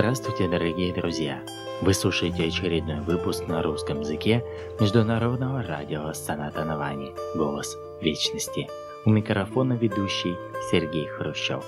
Здравствуйте, дорогие друзья! Вы слушаете очередной выпуск на русском языке Международного радио Саната Навани «Голос Вечности». У микрофона ведущий Сергей Хрущев.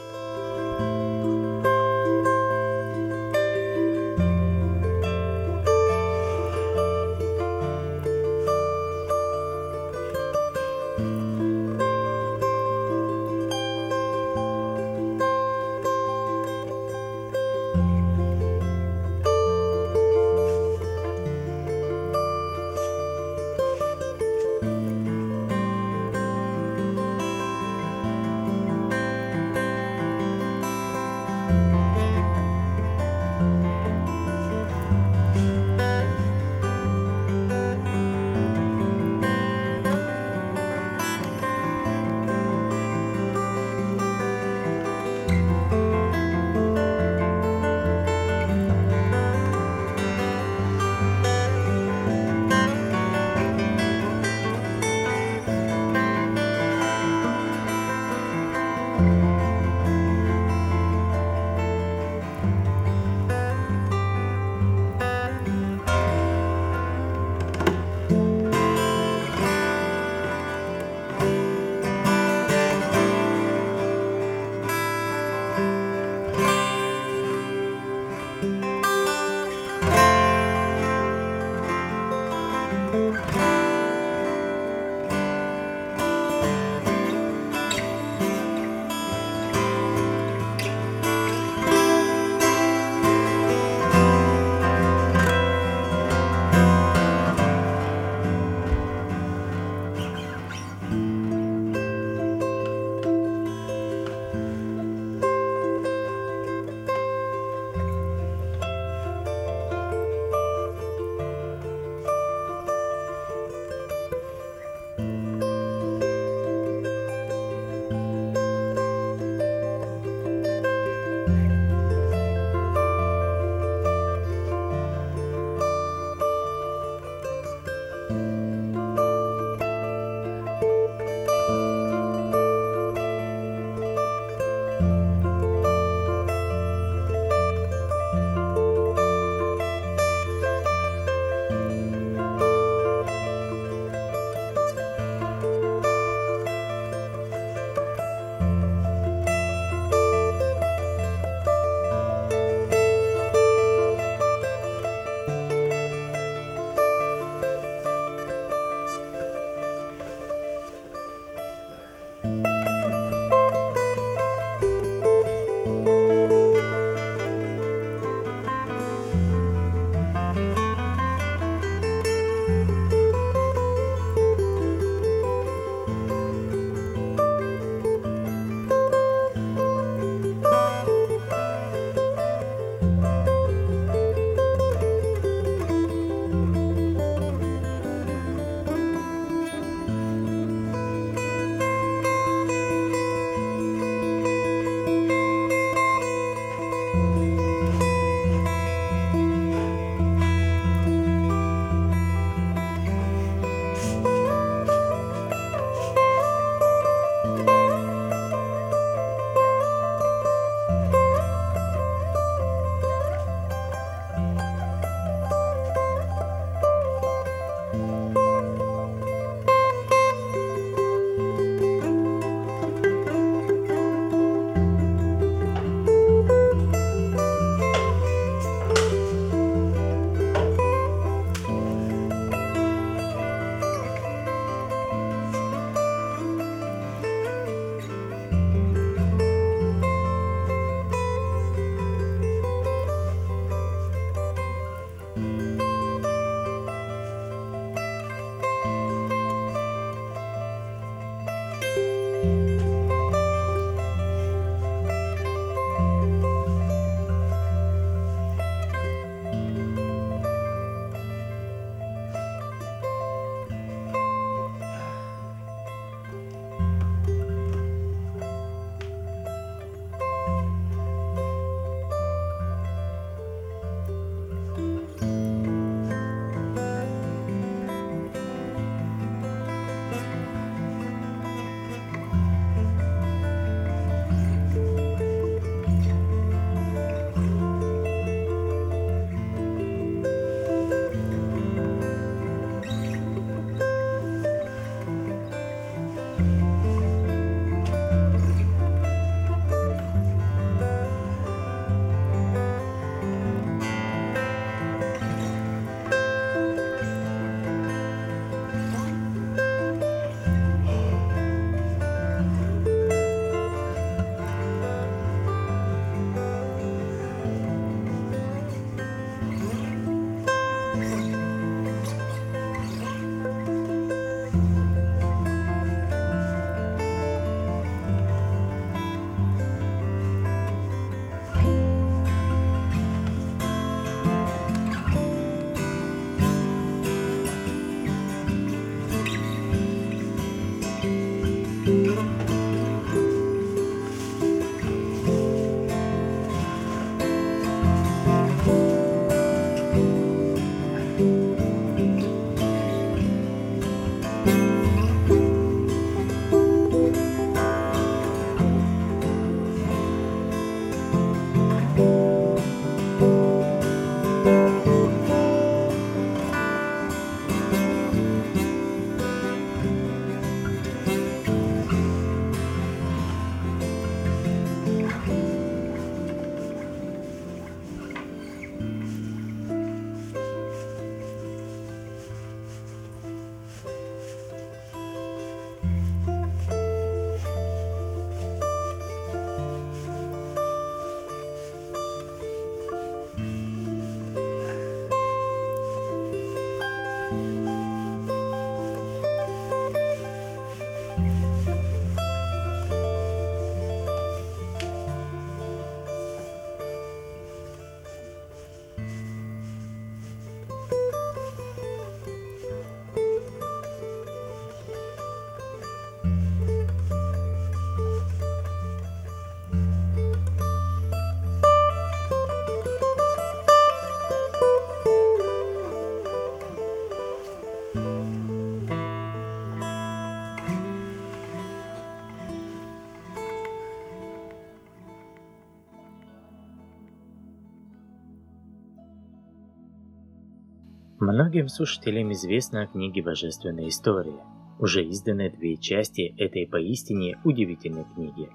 Многим слушателям известна книга «Божественная история». Уже изданы две части этой поистине удивительной книги.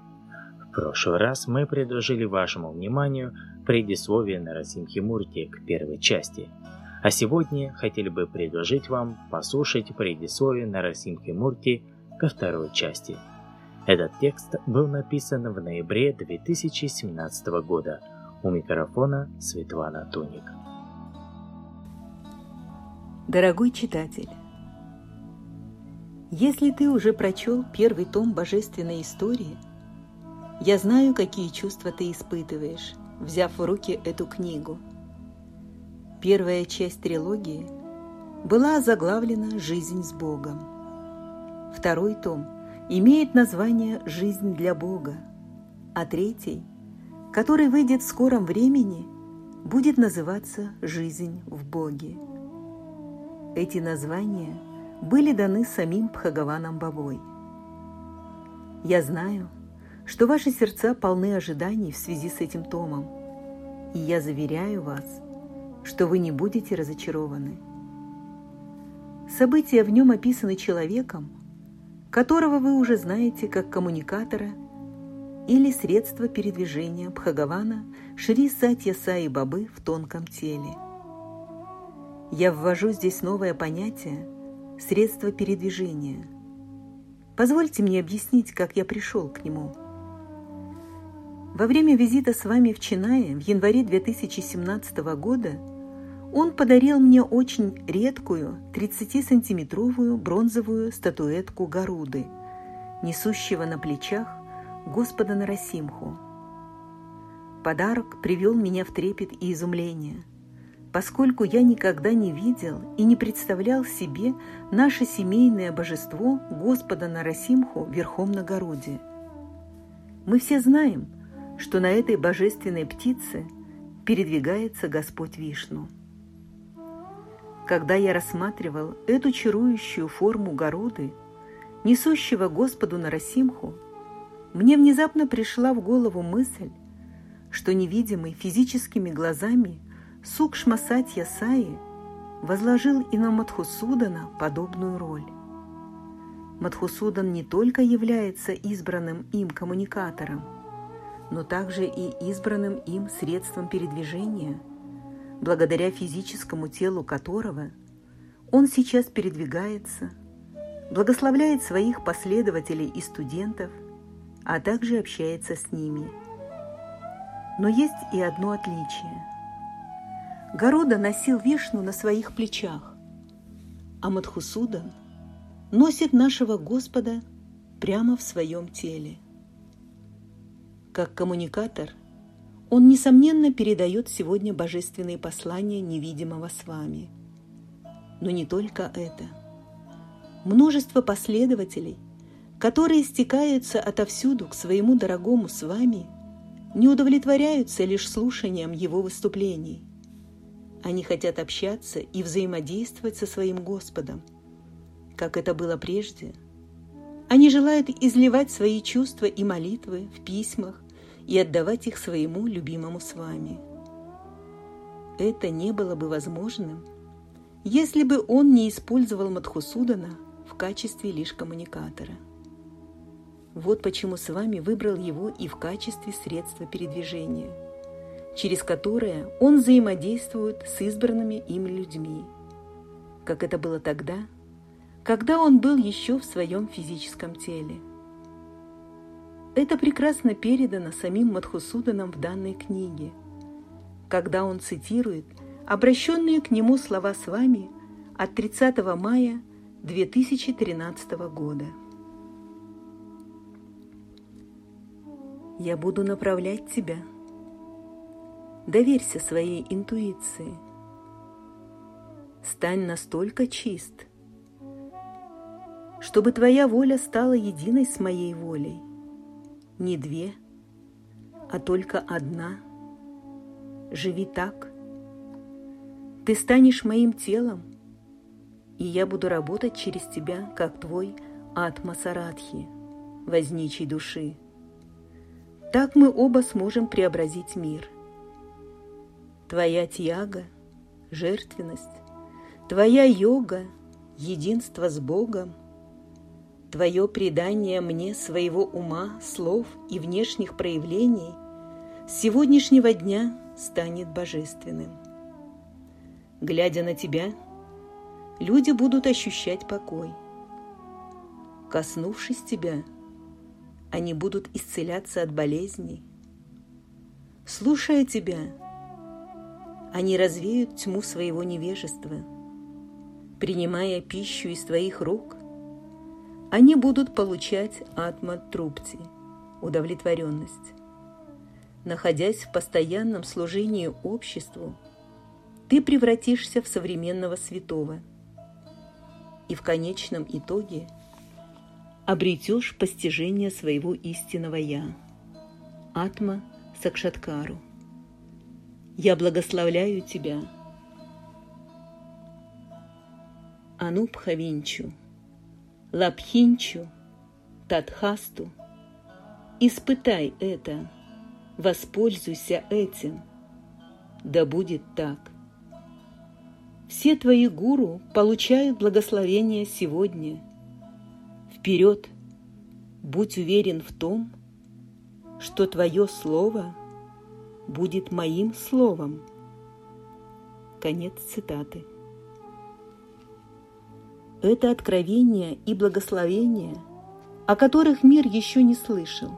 В прошлый раз мы предложили вашему вниманию предисловие Нарасимхи Мурти к первой части, а сегодня хотели бы предложить вам послушать предисловие Нарасимхи Мурти ко второй части. Этот текст был написан в ноябре 2017 года. У микрофона Светлана Туник. Дорогой читатель, если ты уже прочел первый том Божественной истории, я знаю, какие чувства ты испытываешь, взяв в руки эту книгу. Первая часть трилогии была заглавлена «Жизнь с Богом». Второй том имеет название «Жизнь для Бога», а третий, который выйдет в скором времени, будет называться «Жизнь в Боге». Эти названия были даны самим Пхагаваном Бабой. Я знаю, что ваши сердца полны ожиданий в связи с этим томом, и я заверяю вас, что вы не будете разочарованы. События в нем описаны человеком, которого вы уже знаете как коммуникатора или средство передвижения Бхагавана Шри Сатья Саи Бабы в тонком теле – я ввожу здесь новое понятие – средство передвижения. Позвольте мне объяснить, как я пришел к нему. Во время визита с вами в Чинае в январе 2017 года он подарил мне очень редкую 30-сантиметровую бронзовую статуэтку Гаруды, несущего на плечах Господа Нарасимху. Подарок привел меня в трепет и изумление – поскольку я никогда не видел и не представлял себе наше семейное божество Господа Нарасимху верхом на городе. Мы все знаем, что на этой божественной птице передвигается Господь Вишну. Когда я рассматривал эту чарующую форму городы, несущего Господу Нарасимху, мне внезапно пришла в голову мысль, что невидимый физическими глазами Сукшма Сатья Саи возложил и на Мадхусудана подобную роль. Мадхусудан не только является избранным им коммуникатором, но также и избранным им средством передвижения, благодаря физическому телу которого он сейчас передвигается, благословляет своих последователей и студентов, а также общается с ними. Но есть и одно отличие – Города носил вишну на своих плечах, а Мадхусудан носит нашего Господа прямо в своем теле. Как коммуникатор, он, несомненно, передает сегодня божественные послания невидимого с вами. Но не только это. Множество последователей, которые стекаются отовсюду к своему дорогому с вами, не удовлетворяются лишь слушанием его выступлений – они хотят общаться и взаимодействовать со своим Господом, как это было прежде. Они желают изливать свои чувства и молитвы в письмах и отдавать их своему любимому с вами. Это не было бы возможным, если бы он не использовал Мадхусудана в качестве лишь коммуникатора. Вот почему с вами выбрал его и в качестве средства передвижения – через которое он взаимодействует с избранными им людьми, как это было тогда, когда он был еще в своем физическом теле. Это прекрасно передано самим Мадхусуданом в данной книге, когда он цитирует обращенные к нему слова с вами от 30 мая 2013 года. «Я буду направлять тебя – Доверься своей интуиции. Стань настолько чист, чтобы твоя воля стала единой с моей волей. Не две, а только одна. Живи так. Ты станешь моим телом, и я буду работать через тебя, как твой Атма Сарадхи, возничий души. Так мы оба сможем преобразить мир. Твоя тьяга, жертвенность, твоя йога, единство с Богом, твое предание мне своего ума, слов и внешних проявлений с сегодняшнего дня станет божественным. Глядя на тебя, люди будут ощущать покой. Коснувшись тебя, они будут исцеляться от болезней. Слушая тебя, они развеют тьму своего невежества. Принимая пищу из твоих рук, они будут получать атма-трупти, удовлетворенность. Находясь в постоянном служении обществу, ты превратишься в современного святого и в конечном итоге обретешь постижение своего истинного «Я» – Атма Сакшаткару. Я благословляю тебя, Анубхавинчу, Лабхинчу, Татхасту. Испытай это, воспользуйся этим. Да будет так – все твои гуру получают благословение сегодня. Вперед! Будь уверен в том, что твое слово будет моим словом. Конец цитаты. Это откровение и благословение, о которых мир еще не слышал.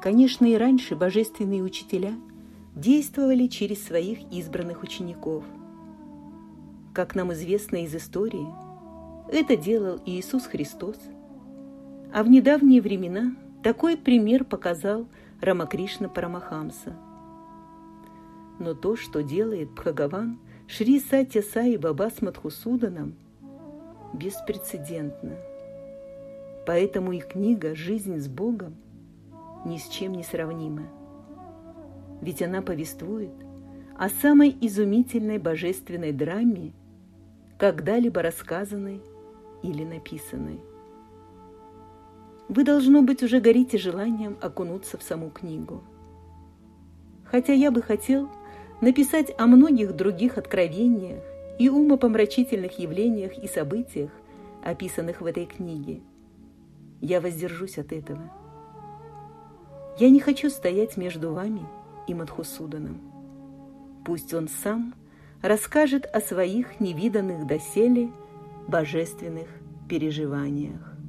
Конечно, и раньше божественные учителя действовали через своих избранных учеников – как нам известно из истории, это делал Иисус Христос. А в недавние времена такой пример показал Рамакришна Парамахамса. Но то, что делает Бхагаван Шри Сатья Саи Баба с Мадхусуданом, беспрецедентно. Поэтому их книга «Жизнь с Богом» ни с чем не сравнима. Ведь она повествует о самой изумительной божественной драме когда-либо рассказанной или написанной. Вы, должно быть, уже горите желанием окунуться в саму книгу. Хотя я бы хотел написать о многих других откровениях и умопомрачительных явлениях и событиях, описанных в этой книге. Я воздержусь от этого. Я не хочу стоять между вами и Мадхусуданом. Пусть он сам расскажет о своих невиданных доселе божественных переживаниях.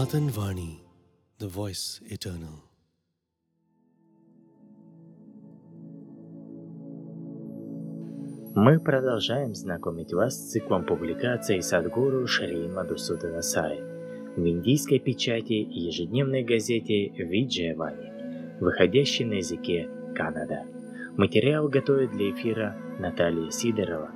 Sanatan Vani, the voice eternal. Мы продолжаем знакомить вас с циклом публикаций Садгуру Шри Мадусудана Сай в индийской печати и ежедневной газете Виджаявани, выходящей на языке Канада. Материал готовит для эфира Наталья Сидорова.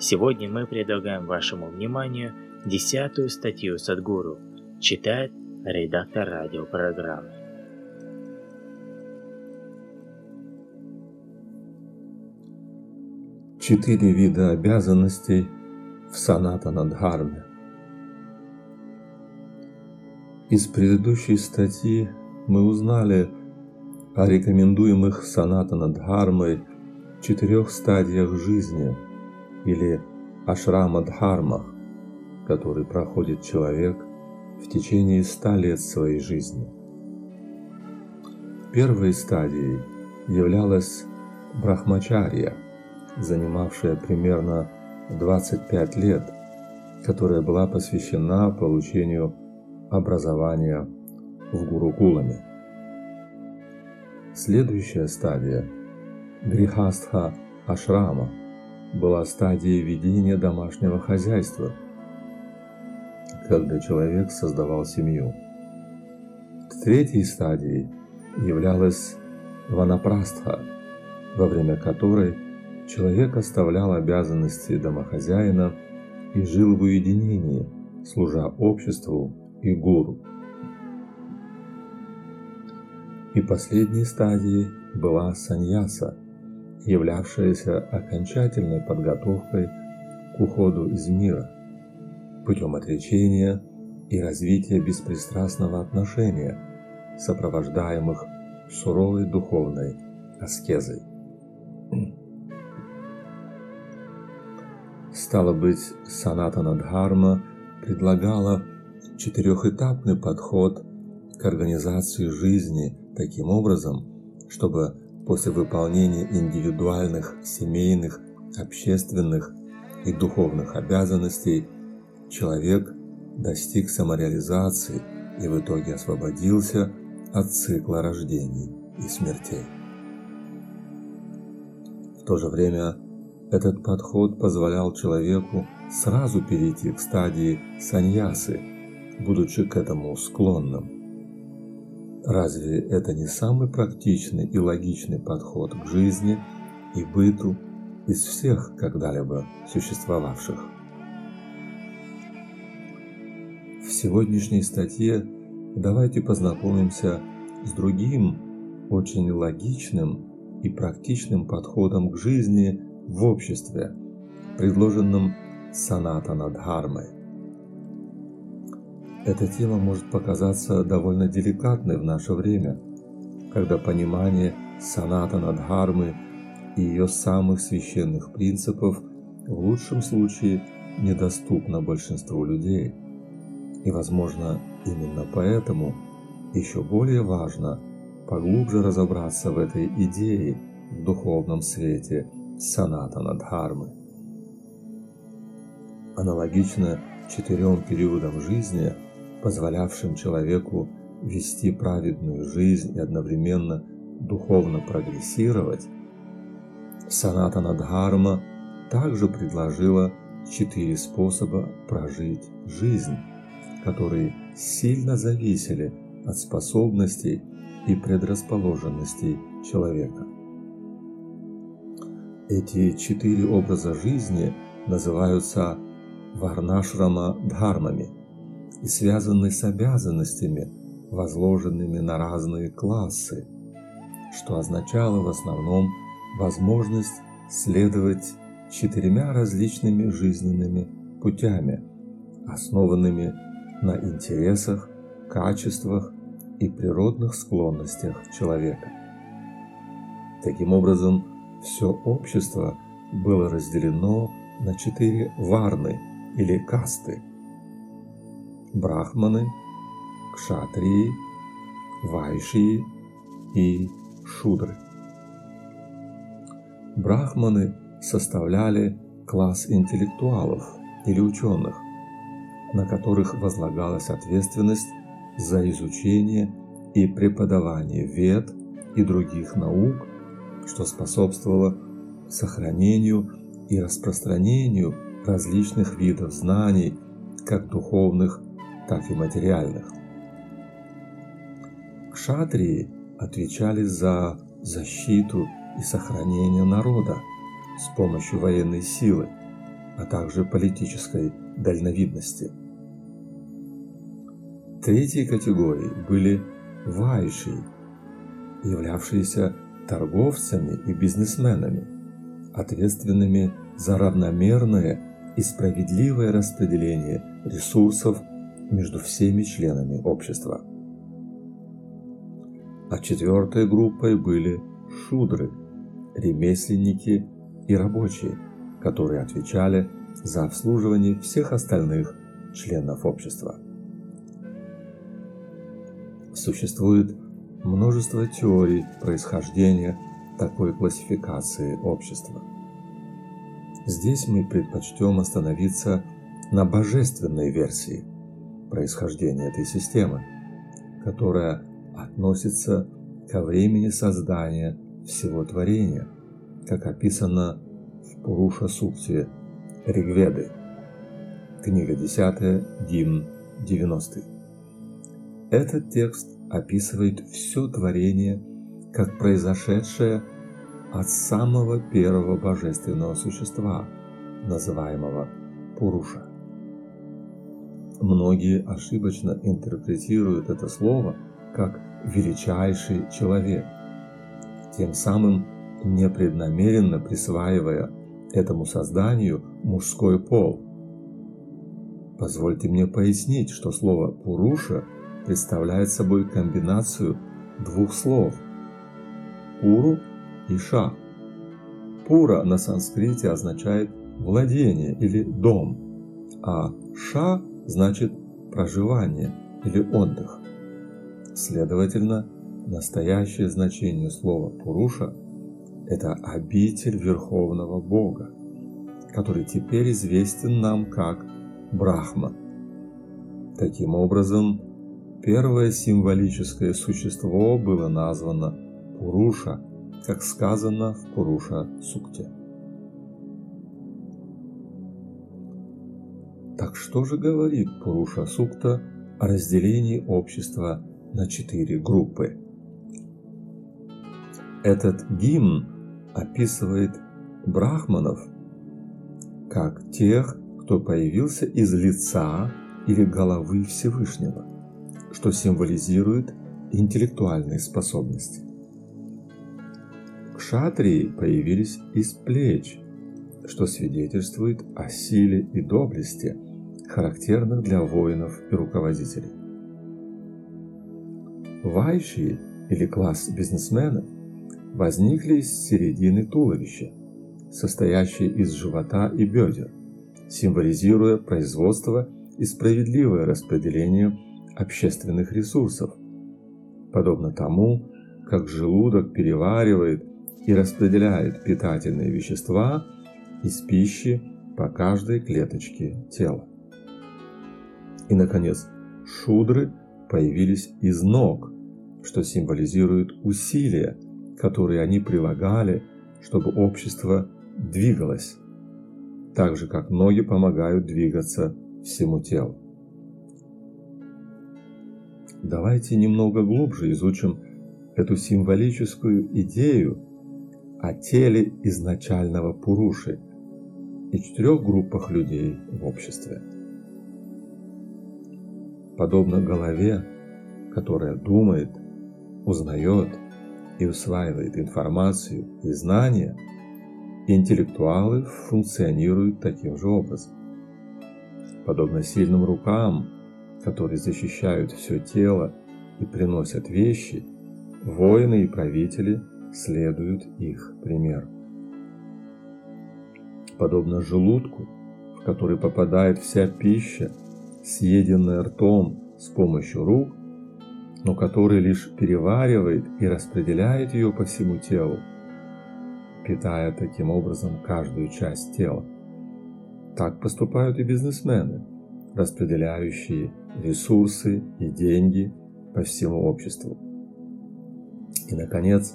Сегодня мы предлагаем вашему вниманию десятую статью Садгуру – Читает редактор радиопрограммы. Четыре вида обязанностей в Санатанадхарме. Из предыдущей статьи мы узнали о рекомендуемых Санатанадхармой четырех стадиях жизни или ашрамадхармах, который проходит человек в течение ста лет своей жизни. Первой стадией являлась брахмачарья, занимавшая примерно 25 лет, которая была посвящена получению образования в Гурукуламе. Следующая стадия – Грихастха Ашрама – была стадией ведения домашнего хозяйства – когда человек создавал семью. Третьей стадией являлась ванапрастха, во время которой человек оставлял обязанности домохозяина и жил в уединении, служа обществу и гуру. И последней стадией была саньяса, являвшаяся окончательной подготовкой к уходу из мира – путем отречения и развития беспристрастного отношения, сопровождаемых суровой духовной аскезой. Стало быть, Санатана Дхарма предлагала четырехэтапный подход к организации жизни таким образом, чтобы после выполнения индивидуальных, семейных, общественных и духовных обязанностей человек достиг самореализации и в итоге освободился от цикла рождений и смертей. В то же время этот подход позволял человеку сразу перейти к стадии саньясы, будучи к этому склонным. Разве это не самый практичный и логичный подход к жизни и быту из всех когда-либо существовавших? Сегодняшней статье давайте познакомимся с другим очень логичным и практичным подходом к жизни в обществе, предложенным Санатана Дхармой. Эта тема может показаться довольно деликатной в наше время, когда понимание Санатана Дхармы и ее самых священных принципов в лучшем случае недоступно большинству людей. И, возможно, именно поэтому еще более важно поглубже разобраться в этой идее в духовном свете Санатана Дхармы. Аналогично четырем периодам жизни – позволявшим человеку вести праведную жизнь и одновременно духовно прогрессировать, Санатана Дхарма также предложила четыре способа прожить жизнь, которые сильно зависели от способностей и предрасположенностей человека. Эти четыре образа жизни называются Варнашрама Дхармами – и связаны с обязанностями, возложенными на разные классы, что означало в основном возможность следовать четырьмя различными жизненными путями, основанными на интересах, качествах и природных склонностях человека. Таким образом, все общество было разделено на четыре варны или касты – брахманы, кшатрии, вайшии и шудры. Брахманы составляли класс интеллектуалов или ученых, на которых возлагалась ответственность за изучение и преподавание вед и других наук, что способствовало сохранению и распространению различных видов знаний, как духовных, так и материальных. Кшатрии отвечали за защиту и сохранение народа с помощью военной силы, а также политической дальновидности. Третьей категорией были вайши, являвшиеся торговцами и бизнесменами, ответственными за равномерное и справедливое распределение ресурсов между всеми членами общества. А четвертой группой были шудры, ремесленники и рабочие, которые отвечали за обслуживание всех остальных членов общества. Существует множество теорий происхождения такой классификации общества. Здесь мы предпочтем остановиться на божественной версии – происхождения этой системы, которая относится ко времени создания всего творения, как описано Пуруша Сукте Ригведы, книга 10, гимн 90. Этот текст описывает все творение как произошедшее от самого первого божественного существа, называемого Пуруша. Многие ошибочно интерпретируют это слово как «величайший человек», тем самым непреднамеренно присваивая этому созданию мужской пол. Позвольте мне пояснить, что слово «пуруша» представляет собой комбинацию двух слов «пуру» и «ша». «Пура» на санскрите означает «владение» или «дом», а «ша» значит проживание или отдых. Следовательно, настоящее значение слова «пуруша» – это обитель Верховного Бога, который теперь известен нам как Брахма. Таким образом, первое символическое существо было названо Пуруша, как сказано в Пуруша Сукте. Так что же говорит Пуруша Сукта о разделении общества на четыре группы. Этот гимн описывает брахманов как тех, кто появился из лица или головы Всевышнего, что символизирует интеллектуальные способности. Кшатрии появились из плеч, что свидетельствует о силе и доблести, характерных для воинов и руководителей. Вайши или класс бизнесменов возникли из середины туловища, состоящей из живота и бедер, символизируя производство и справедливое распределение общественных ресурсов, подобно тому, как желудок переваривает и распределяет питательные вещества из пищи по каждой клеточке тела. И, наконец, шудры появились из ног, что символизирует усилия, которые они прилагали, чтобы общество двигалось, так же как ноги помогают двигаться всему телу. Давайте немного глубже изучим эту символическую идею о теле изначального Пуруши и четырех группах людей в обществе. Подобно голове, которая думает, узнает и усваивает информацию и знания, интеллектуалы функционируют таким же образом. Подобно сильным рукам, которые защищают все тело и приносят вещи, воины и правители – следуют их примеру. Подобно желудку, в который попадает вся пища, съеденная ртом с помощью рук, но который лишь переваривает и распределяет ее по всему телу, питая таким образом каждую часть тела. Так поступают и бизнесмены, распределяющие ресурсы и деньги по всему обществу. И, наконец,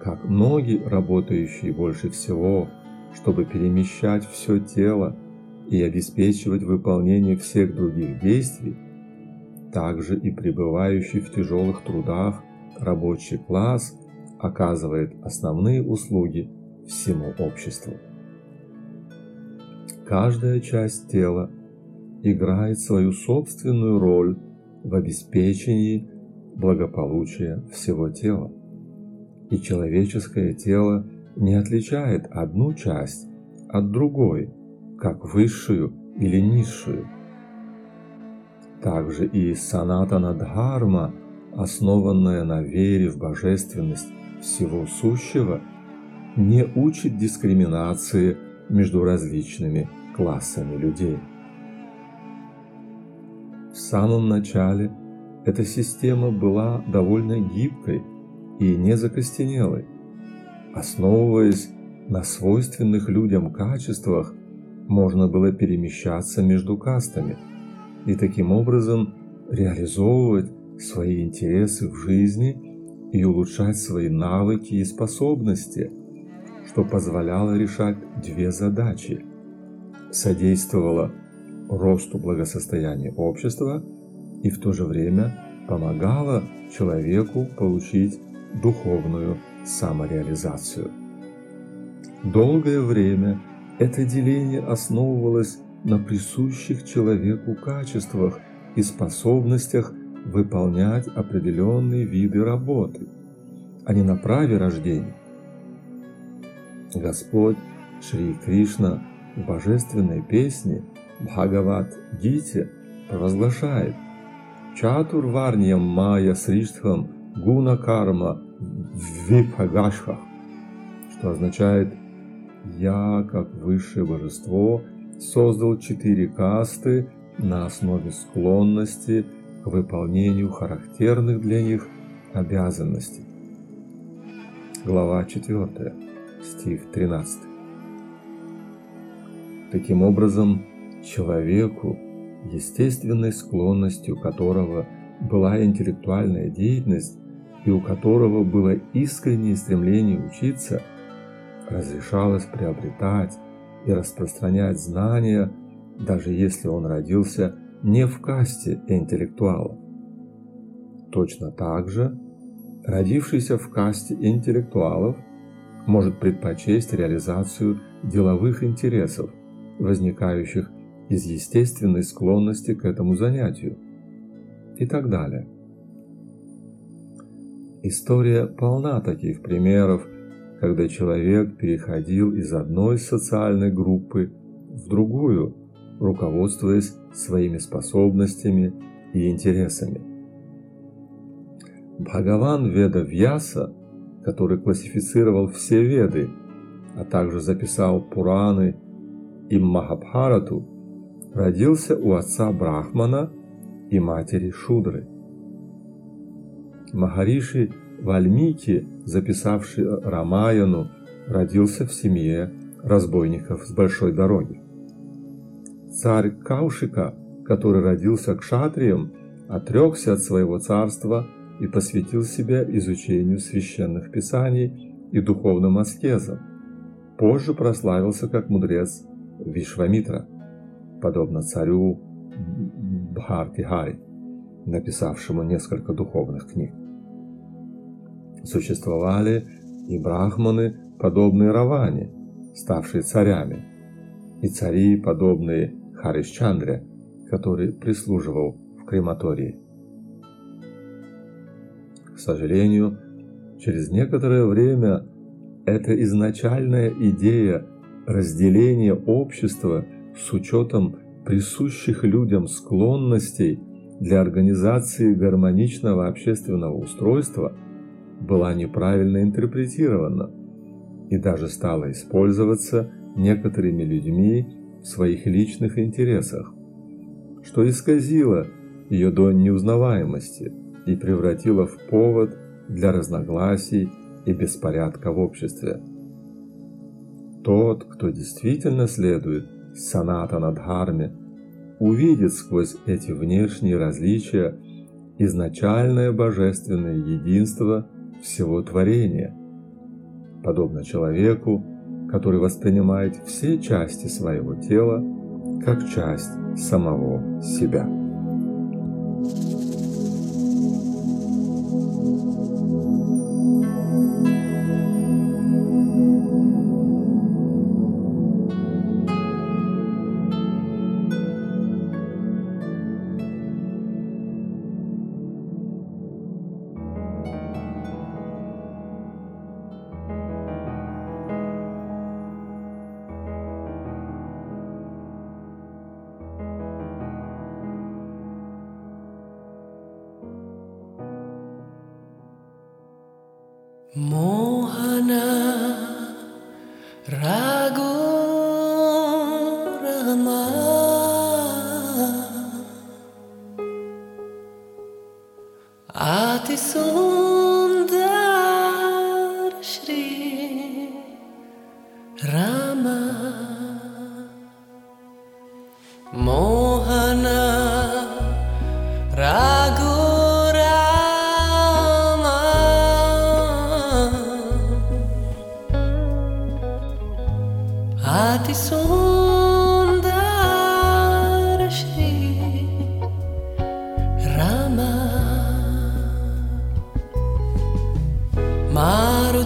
как ноги, работающие больше всего, чтобы перемещать все тело и обеспечивать выполнение всех других действий, также и пребывающий в тяжелых трудах рабочий класс оказывает основные услуги всему обществу. Каждая часть тела играет свою собственную роль в обеспечении благополучия всего тела и человеческое тело не отличает одну часть от другой, как высшую или низшую. Также и санатана дхарма, основанная на вере в божественность всего сущего, не учит дискриминации между различными классами людей. В самом начале эта система была довольно гибкой и не закостенелой. Основываясь на свойственных людям качествах, можно было перемещаться между кастами и таким образом реализовывать свои интересы в жизни и улучшать свои навыки и способности, что позволяло решать две задачи – содействовало росту благосостояния общества и в то же время помогало человеку получить духовную самореализацию. Долгое время это деление основывалось на присущих человеку качествах и способностях выполнять определенные виды работы, а не на праве рождения. Господь Шри Кришна в божественной песне Бхагават Гите провозглашает Чатур Варньям Майя Сриштхам гуна карма випагашха, что означает «Я, как высшее божество, создал четыре касты на основе склонности к выполнению характерных для них обязанностей». Глава 4, стих 13. Таким образом, человеку, естественной склонностью которого была интеллектуальная деятельность, и у которого было искреннее стремление учиться, разрешалось приобретать и распространять знания, даже если он родился не в касте интеллектуалов. Точно так же родившийся в касте интеллектуалов может предпочесть реализацию деловых интересов, возникающих из естественной склонности к этому занятию и так далее. История полна таких примеров, когда человек переходил из одной социальной группы в другую, руководствуясь своими способностями и интересами. Бхагаван Веда Вьяса, который классифицировал все Веды, а также записал Пураны и Махабхарату, родился у отца Брахмана и матери Шудры. Махариши Вальмики, записавший Рамаяну, родился в семье разбойников с большой дороги. Царь Каушика, который родился кшатрием, отрекся от своего царства и посвятил себя изучению священных писаний и духовным аскезам. Позже прославился как мудрец Вишвамитра, подобно царю Бхартихари, написавшему несколько духовных книг. Существовали и брахманы, подобные Раване, ставшие царями, и цари, подобные Харишчандре, который прислуживал в крематории. К сожалению, через некоторое время эта изначальная идея разделения общества с учетом присущих людям склонностей для организации гармоничного общественного устройства была неправильно интерпретирована и даже стала использоваться некоторыми людьми в своих личных интересах, что исказило ее до неузнаваемости и превратило в повод для разногласий и беспорядка в обществе. Тот, кто действительно следует санатана дхарме, увидит сквозь эти внешние различия изначальное божественное единство всего творения, подобно человеку, который воспринимает все части своего тела как часть самого себя.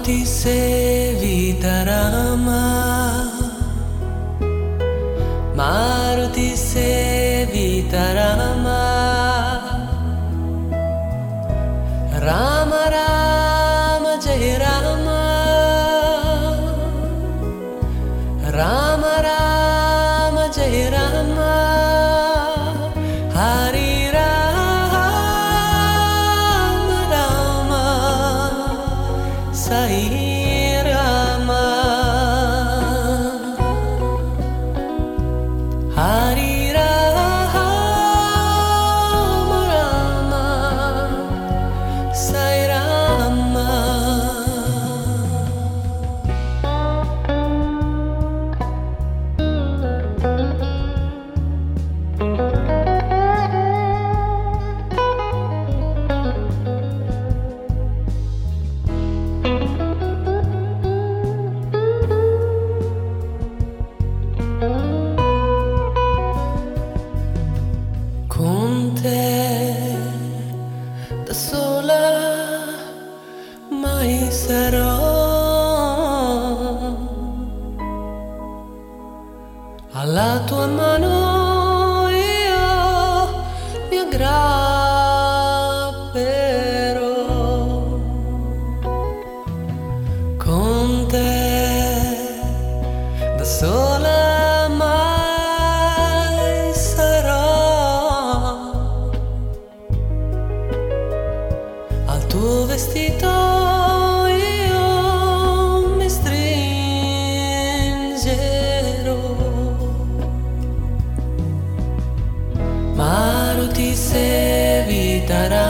ti sevitarama. Mas that I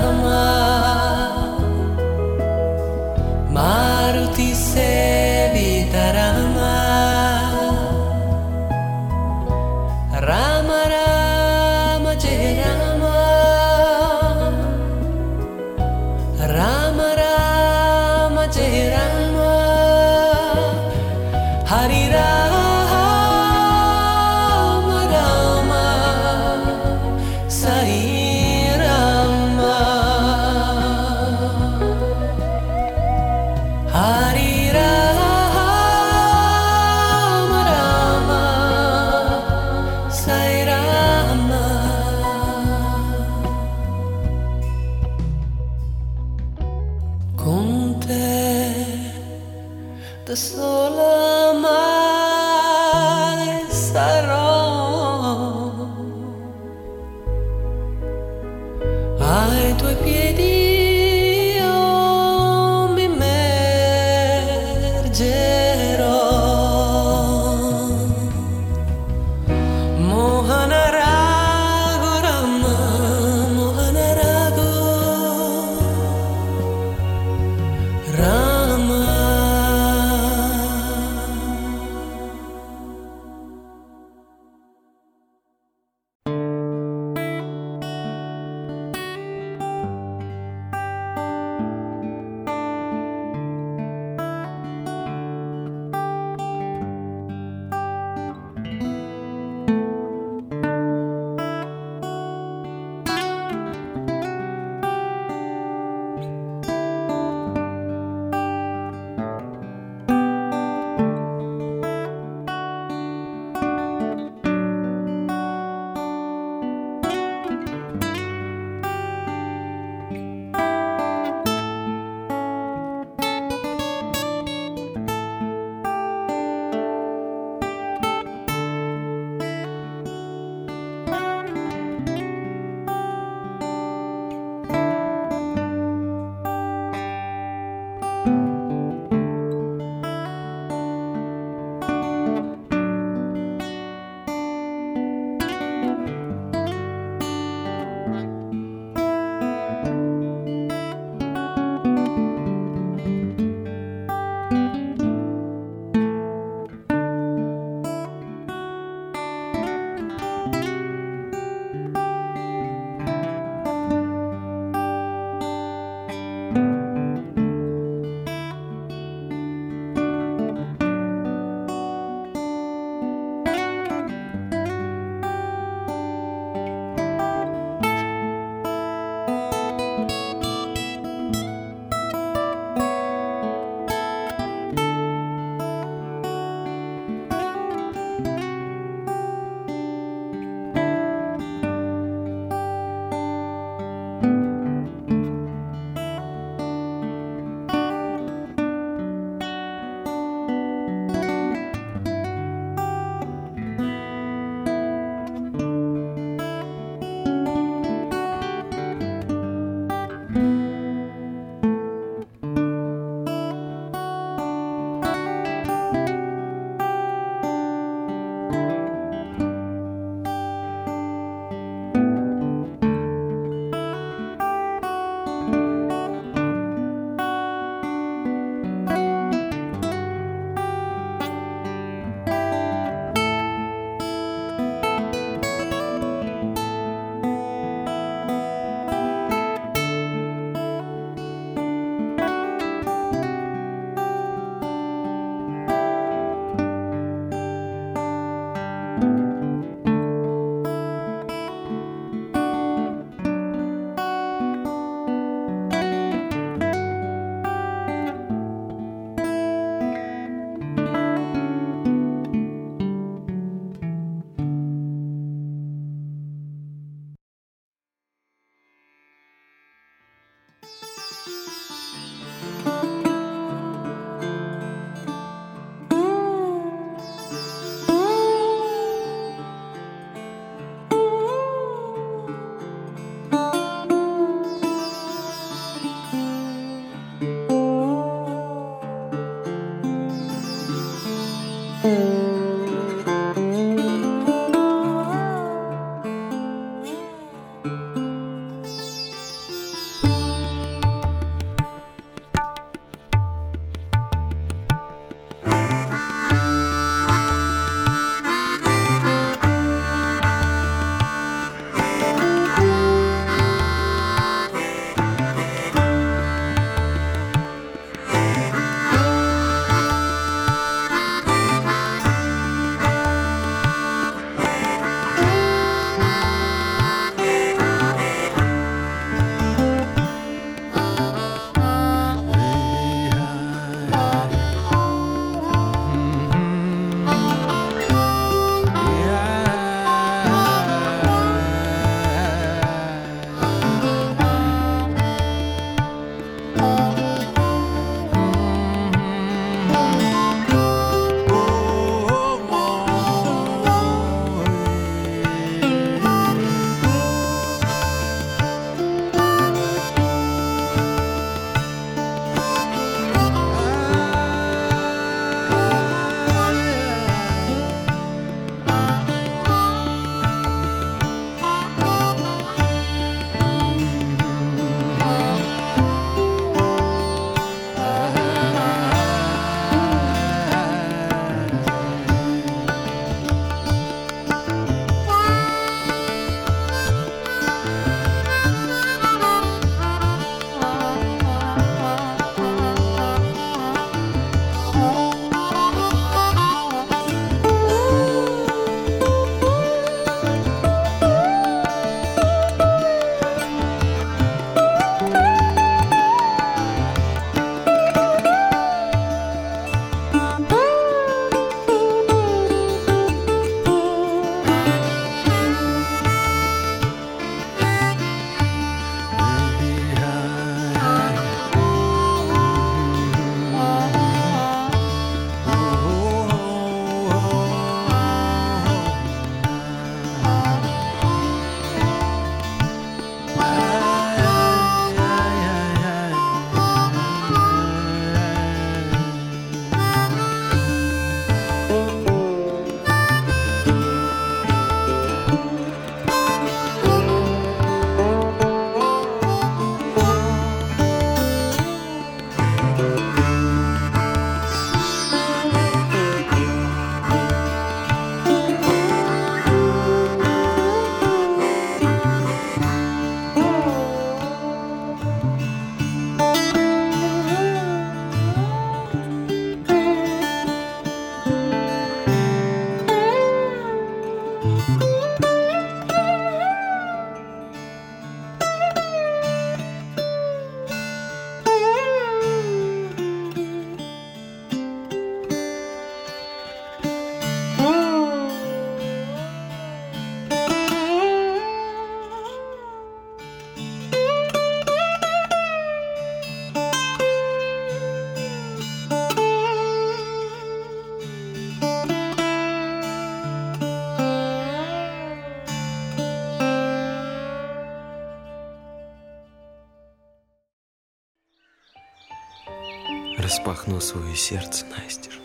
свое сердце настежь,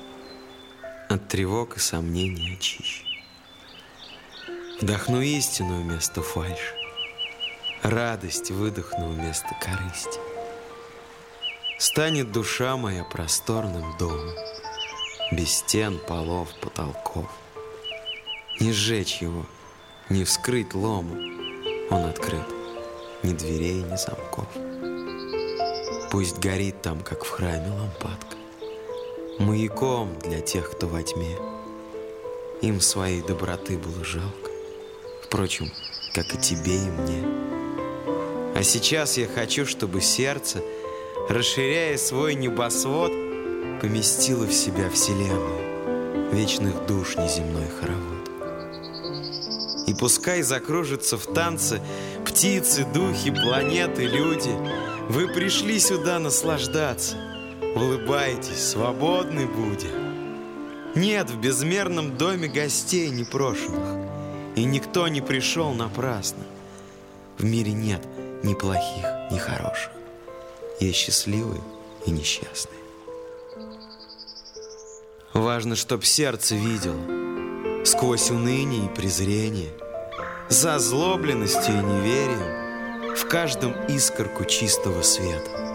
От тревог и сомнений очищу. Вдохну истину вместо фальши, Радость выдохну вместо корысти. Станет душа моя просторным домом, Без стен, полов, потолков. Не сжечь его, не вскрыть ломом, Он открыт, ни дверей, ни замков. Пусть горит там, как в храме лампадка, Маяком для тех, кто во тьме. Им своей доброты было жалко, Впрочем, как и тебе и мне. А сейчас я хочу, чтобы сердце, расширяя свой небосвод, поместило в себя вселенную, вечных душ неземной хоровод. И пускай закружатся в танце птицы, духи, планеты, люди. Вы пришли сюда наслаждаться. Улыбайтесь, свободны будем. Нет в безмерном доме гостей непрошенных, и никто не пришел напрасно. В мире нет ни плохих, ни хороших. Есть счастливые и несчастные. Важно, чтоб сердце видело сквозь уныние и презрение, за озлобленностью и неверием в каждом искорку чистого света.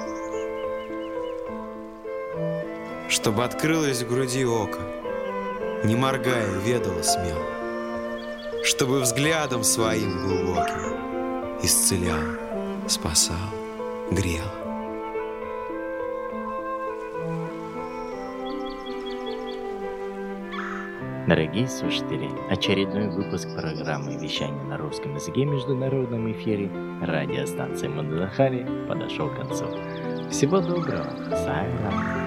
Чтобы открылось в груди око, не моргая, ведала смело, чтобы взглядом своим глубоким исцелял, спасал, грел. Дорогие слушатели, очередной выпуск программы вещания на русском языке в международном эфире радиостанции Мадахари подошел к концу. Всего доброго. Сайрам.